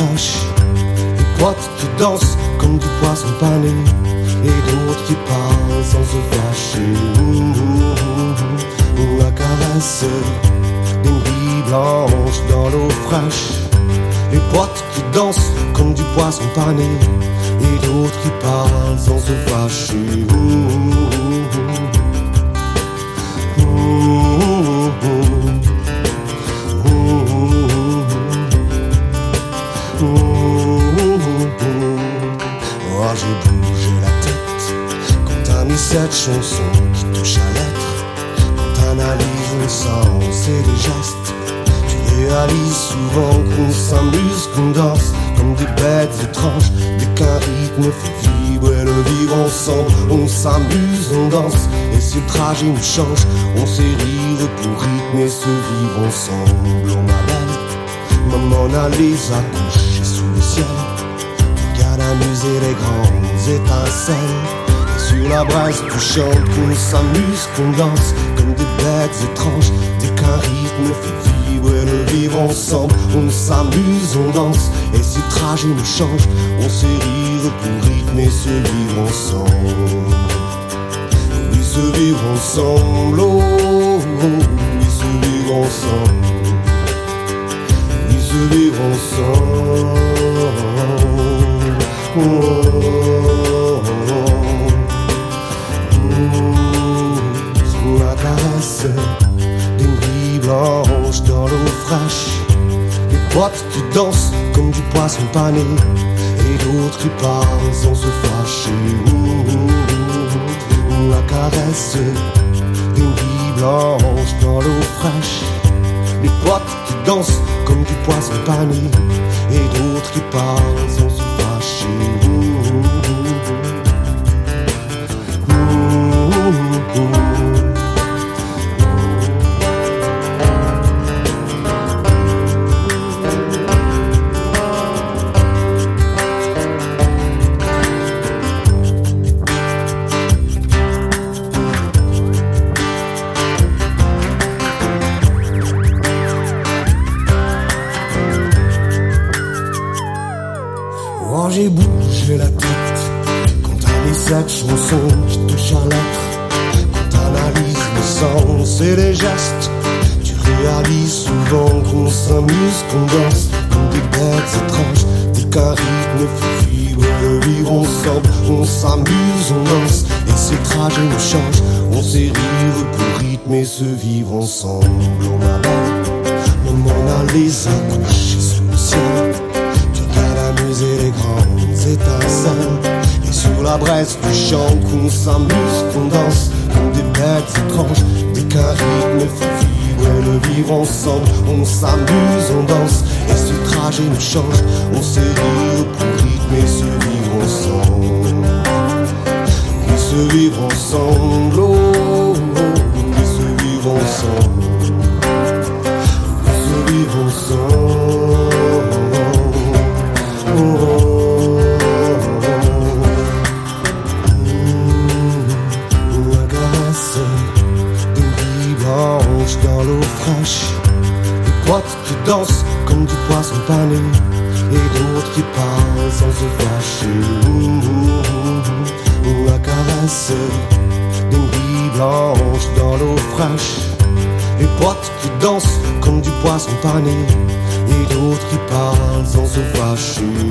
Des potes qui dansent comme du poisson pané. Et d'autres qui parlent sans se fâcher. Ou la caresse d'une vie blanche dans l'eau fraîche. Les potes qui dansent comme du poisson pané. Et d'autres qui parlent sans se fâcher. Cette chanson qui touche à l'être. Quand t'analyses le sens et les gestes, tu réalises souvent qu'on s'amuse, qu'on danse comme des bêtes étranges. Dès qu'un rythme fait vibrer le vivre ensemble, on s'amuse, on danse. Et si le trajet nous change, on sait rire pour rythmer ce vivre ensemble. Oh ma belle, maman a les accouchés sous le ciel. Regarde amuser les grandes étincelles. Sur la braise, tu chantes qu'on s'amuse, qu'on danse comme des bêtes étranges. Dès qu'un rythme fait vibrer le vivre ensemble, on s'amuse, on danse. Et si trajet nous change, on sait rire pour rythmer ce vivre ensemble. Oui, se vivre ensemble, oh, oh, oui, se vivre ensemble. Oui, se vivre ensemble. Oh, oh, oh. La caresse d'une vie blanche dans l'eau fraîche. Les potes qui dansent comme du poisson pané. Et d'autres qui parlent sans se fâcher. La caresse d'une vie blanche dans l'eau fraîche. Les potes qui dansent comme du poisson pané. Et d'autres qui parlent Oh, j'ai bougé la tête quand t'as mis cette chanson qui touche à l'être. Quand t'analyses le sens et les gestes, tu réalises souvent qu'on s'amuse, qu'on danse comme des bêtes étranges. Dès qu'un rythme le vivre ensemble, on s'amuse, on danse. Et si le trajet nous change, on sait rire pour rythmer ce vivre ensemble. Oh ma belle, maman a les accouchés sous le ciel. Regardes amuser les grandes étincelles. Et sur la braise du chant qu'on s'amuse, qu'on danse Comme des bêtes étranges. Dès qu'un rythme fait vibrer le vivre ensemble. On s'amuse, on danse Et le trajet nous change. On rire pour rythmer ce vivre ensemble. Et ce vivre ensemble oh, fraîche. Des qui dansent comme du poisson pané. Et d'autres qui parlent sans se fâcher. Ouh, ouh, ouh, la caresse d'une vie blanche dans l'eau fraîche. Les potes qui dansent comme du poisson pané. Et d'autres qui parlent sans se fâcher.